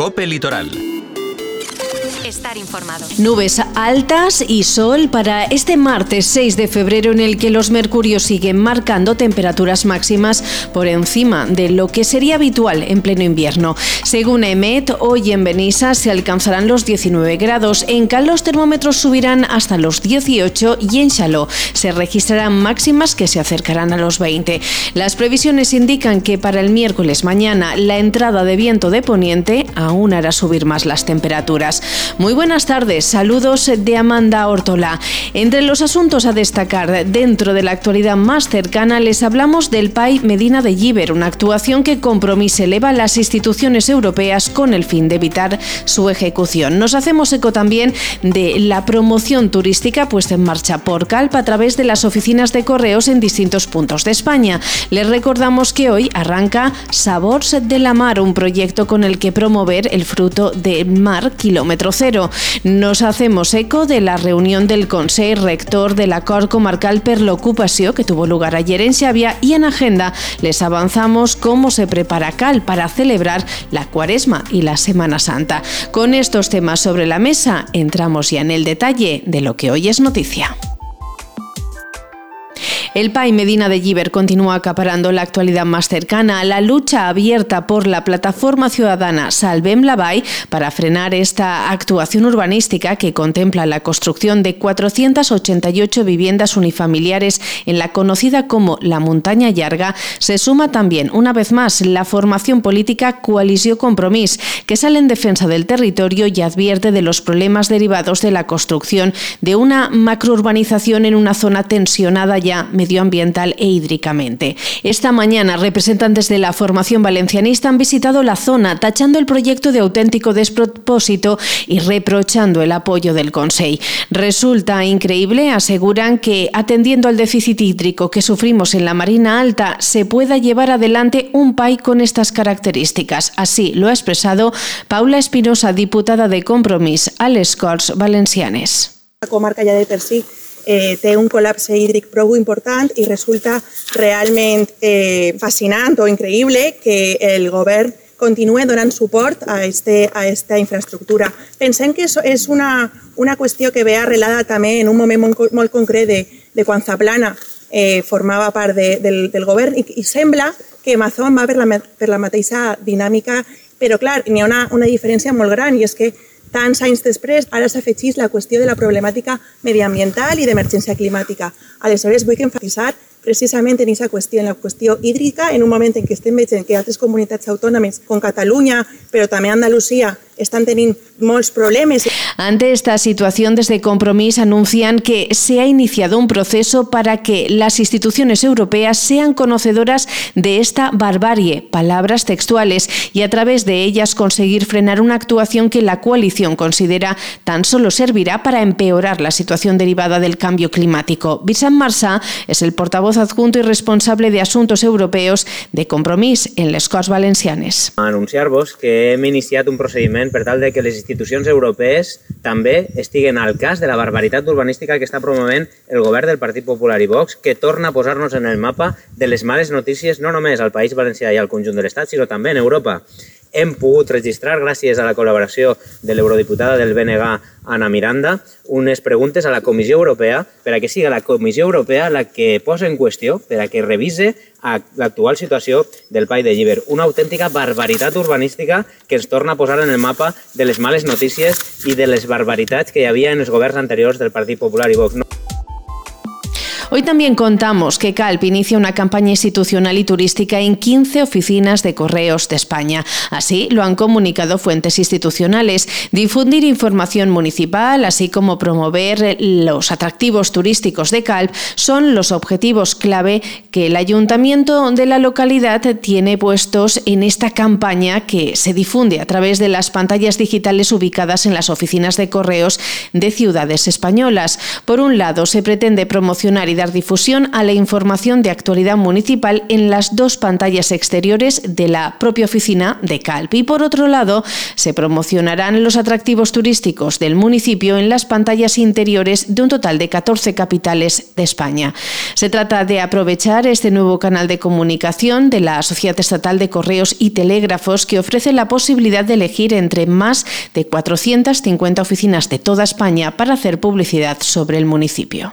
Cope Litoral estar informado. Nubes altas y sol para este martes 6 de febrero en el que los mercurios siguen marcando temperaturas máximas por encima de lo que sería habitual en pleno invierno. Según EMET, hoy en Benissa se alcanzarán los 19 grados, en Cal los termómetros subirán hasta los 18 y en Chaló se registrarán máximas que se acercarán a los 20. Las previsiones indican que para el miércoles mañana la entrada de viento de poniente aún hará subir más las temperaturas. Muy buenas tardes, saludos de Amanda Ortola. Entre los asuntos a destacar dentro de la actualidad más cercana les hablamos del PAI Medina de Giver, una actuación que compromise eleva las instituciones europeas con el fin de evitar su ejecución. Nos hacemos eco también de la promoción turística puesta en marcha por Calpa a través de las oficinas de correos en distintos puntos de España. Les recordamos que hoy arranca Sabors de la Mar, un proyecto con el que promover el fruto del mar kilómetro nos hacemos eco de la reunión del Consejo Rector de la Cor Comarcal per l'Ocupació que tuvo lugar ayer en Xavia y en agenda les avanzamos cómo se prepara Cal para celebrar la Cuaresma y la Semana Santa. Con estos temas sobre la mesa entramos ya en el detalle de lo que hoy es noticia. El PAI Medina de Giver continúa acaparando la actualidad más cercana. La lucha abierta por la plataforma ciudadana Salvem la para frenar esta actuación urbanística que contempla la construcción de 488 viviendas unifamiliares en la conocida como la Montaña Llarga, se suma también, una vez más, la formación política Coalició Compromís, que sale en defensa del territorio y advierte de los problemas derivados de la construcción de una macrourbanización en una zona tensionada ya medioambiental e hídricamente. Esta mañana, representantes de la formación valencianista han visitado la zona, tachando el proyecto de auténtico despropósito y reprochando el apoyo del Consejo. Resulta increíble, aseguran, que atendiendo al déficit hídrico que sufrimos en la Marina Alta, se pueda llevar adelante un PAI con estas características. Así lo ha expresado Paula Espinosa, diputada de Compromís a les Corts Valencianes. La comarca ya de per si eh, té un col·lapse hídric prou important i resulta realment eh, fascinant o increïble que el govern continue donant suport a, este, a esta infraestructura. Pensem que és una, una qüestió que ve arrelada també en un moment molt, molt concret de, de quan Zaplana eh, formava part de, del, del govern i, i sembla que Amazon va per la, per la mateixa dinàmica, però clar, n'hi ha una, una diferència molt gran i és que Tants anys després, ara s'afegeix la qüestió de la problemàtica mediambiental i d'emergència climàtica. Aleshores, vull enfatitzar precisament en aquesta qüestió, en la qüestió hídrica, en un moment en què estem veient que altres comunitats autònomes, com Catalunya, però també Andalusia, están teniendo muchos problemas. Ante esta situación, desde Compromís anuncian que se ha iniciado un proceso para que las instituciones europeas sean conocedoras de esta barbarie, palabras textuales, y a través de ellas conseguir frenar una actuación que la coalición considera tan solo servirá para empeorar la situación derivada del cambio climático. Vincent Marsá es el portavoz adjunto y responsable de asuntos europeos de Compromís en les Corts Valencianes. Anunciar-vos que hem iniciat un procediment per tal de que les institucions europees també estiguen al cas de la barbaritat urbanística que està promovent el govern del Partit Popular i Vox, que torna a posar-nos en el mapa de les males notícies no només al País Valencià i al conjunt de l'Estat, sinó també en Europa hem pogut registrar, gràcies a la col·laboració de l'eurodiputada del BNG, Ana Miranda, unes preguntes a la Comissió Europea per a que siga la Comissió Europea la que posa en qüestió, per a que revise l'actual situació del Pai de Lliber. Una autèntica barbaritat urbanística que ens torna a posar en el mapa de les males notícies i de les barbaritats que hi havia en els governs anteriors del Partit Popular i Vox. No? Hoy también contamos que CALP inicia una campaña institucional y turística en 15 oficinas de correos de España. Así lo han comunicado fuentes institucionales. Difundir información municipal, así como promover los atractivos turísticos de CALP, son los objetivos clave que el ayuntamiento de la localidad tiene puestos en esta campaña que se difunde a través de las pantallas digitales ubicadas en las oficinas de correos de ciudades españolas. Por un lado, se pretende promocionar y difusión a la información de actualidad municipal en las dos pantallas exteriores de la propia oficina de Calp. Y por otro lado, se promocionarán los atractivos turísticos del municipio en las pantallas interiores de un total de 14 capitales de España. Se trata de aprovechar este nuevo canal de comunicación de la Sociedad Estatal de Correos y Telégrafos que ofrece la posibilidad de elegir entre más de 450 oficinas de toda España para hacer publicidad sobre el municipio.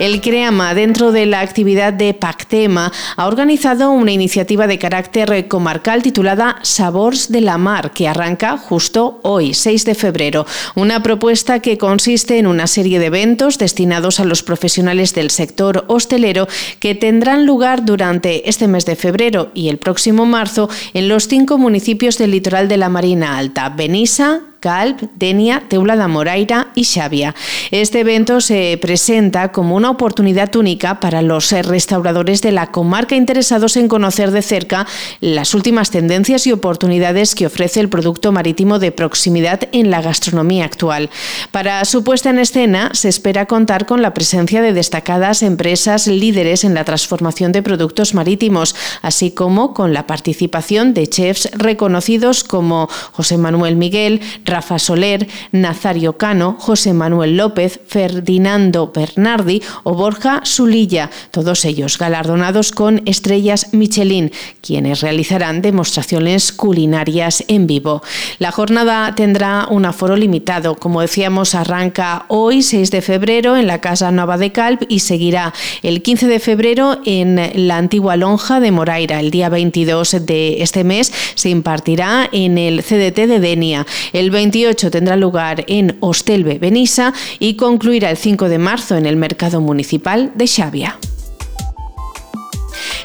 El CREAMA, dentro de la actividad de Pactema, ha organizado una iniciativa de carácter comarcal titulada Sabors de la Mar, que arranca justo hoy, 6 de febrero. Una propuesta que consiste en una serie de eventos destinados a los profesionales del sector hostelero que tendrán lugar durante este mes de febrero y el próximo marzo en los cinco municipios del litoral de la Marina Alta, Benissa, Calp, Denia, Teula Moraira y Xavia. Este evento se presenta como una oportunidad única para los restauradores de la comarca interesados en conocer de cerca las últimas tendencias y oportunidades que ofrece el producto marítimo de proximidad en la gastronomía actual. Para su puesta en escena se espera contar con la presencia de destacadas empresas líderes en la transformación de productos marítimos, así como con la participación de chefs reconocidos como José Manuel Miguel, Rafa Soler, Nazario Cano, José Manuel López, Ferdinando Bernardi o Borja Sulilla, todos ellos galardonados con estrellas Michelin, quienes realizarán demostraciones culinarias en vivo. La jornada tendrá un aforo limitado, como decíamos, arranca hoy, 6 de febrero, en la Casa Nova de Calp y seguirá el 15 de febrero en la antigua lonja de Moraira. El día 22 de este mes se impartirá en el CDT de Denia. El 28 tendrá lugar en Hostelbe, Benissa y concluirá el 5 de marzo en el Mercado Municipal de Xavia.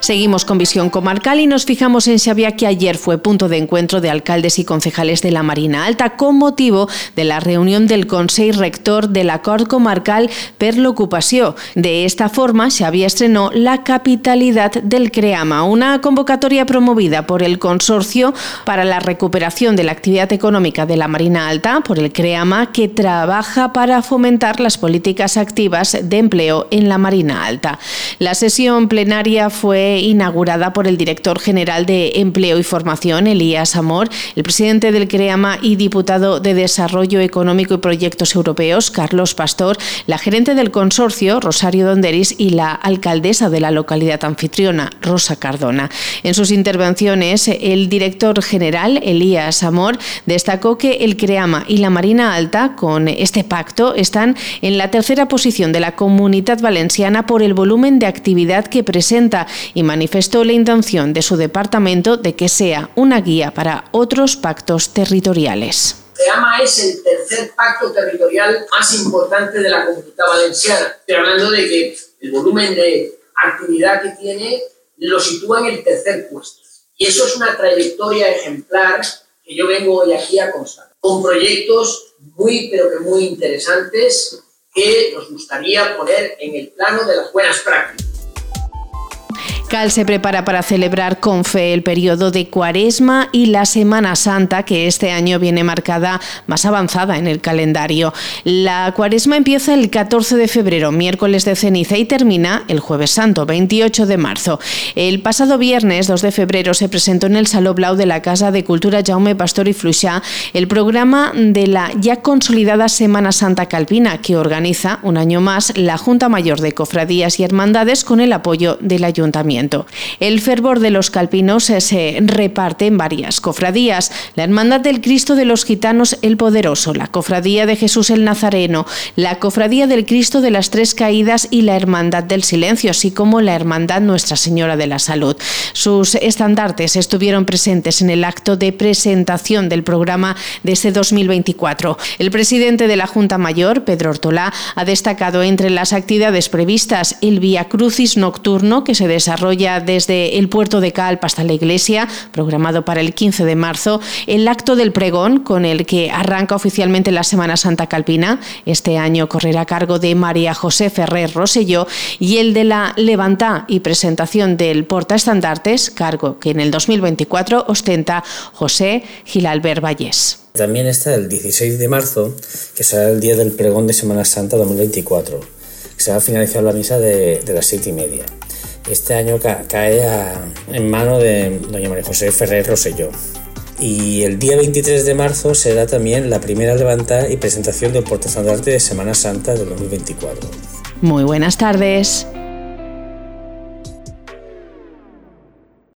Seguimos con visión comarcal y nos fijamos en Xavia que ayer fue punto de encuentro de alcaldes y concejales de la Marina Alta con motivo de la reunión del Consejo Rector del Acord Comarcal per l'Ocupació. De esta forma, Xavia estrenó la capitalidad del CREAMA, una convocatoria promovida por el Consorcio para la Recuperación de la Actividad Económica de la Marina Alta, por el CREAMA, que trabaja para fomentar las políticas activas de empleo en la Marina Alta. La sesión plenaria fue inaugurada por el director general de Empleo y Formación, Elías Amor, el presidente del CREAMA y diputado de Desarrollo Económico y Proyectos Europeos, Carlos Pastor, la gerente del consorcio, Rosario Donderis, y la alcaldesa de la localidad anfitriona, Rosa Cardona. En sus intervenciones, el director general, Elías Amor, destacó que el CREAMA y la Marina Alta, con este pacto, están en la tercera posición de la comunidad valenciana por el volumen de actividad que presenta y manifestó la intención de su departamento de que sea una guía para otros pactos territoriales. CEAMA es el tercer pacto territorial más importante de la comunidad valenciana. Estoy hablando de que el volumen de actividad que tiene lo sitúa en el tercer puesto. Y eso es una trayectoria ejemplar que yo vengo hoy aquí a constatar, con proyectos muy, pero que muy interesantes que nos gustaría poner en el plano de las buenas prácticas. Cal se prepara para celebrar con fe el periodo de Cuaresma y la Semana Santa, que este año viene marcada más avanzada en el calendario. La Cuaresma empieza el 14 de febrero, miércoles de ceniza, y termina el Jueves Santo, 28 de marzo. El pasado viernes, 2 de febrero, se presentó en el Saló Blau de la Casa de Cultura Jaume Pastor y Fluixá el programa de la ya consolidada Semana Santa Calvina, que organiza un año más la Junta Mayor de Cofradías y Hermandades con el apoyo del Ayuntamiento. El fervor de los calpinos se reparte en varias cofradías. La Hermandad del Cristo de los Gitanos el Poderoso, la Cofradía de Jesús el Nazareno, la Cofradía del Cristo de las Tres Caídas y la Hermandad del Silencio, así como la Hermandad Nuestra Señora de la Salud. Sus estandartes estuvieron presentes en el acto de presentación del programa de este 2024. El presidente de la Junta Mayor, Pedro Ortolá, ha destacado entre las actividades previstas el Via Crucis nocturno que se desarrolla desde el puerto de Calp hasta la iglesia, programado para el 15 de marzo, el acto del pregón, con el que arranca oficialmente la Semana Santa Calpina. Este año correrá a cargo de María José Ferrer Roselló y el de la levantá y presentación del portaestandartes, cargo que en el 2024 ostenta José Gilalber Vallés. También está el 16 de marzo, que será el día del pregón de Semana Santa 2024 se va a finalizar la misa de, las siete y media. Este año cae en mano de doña María José Ferrer Roselló. Y el día 23 de marzo será también la primera levantada y presentación del portastandarte de Semana Santa del 2024. Muy buenas tardes.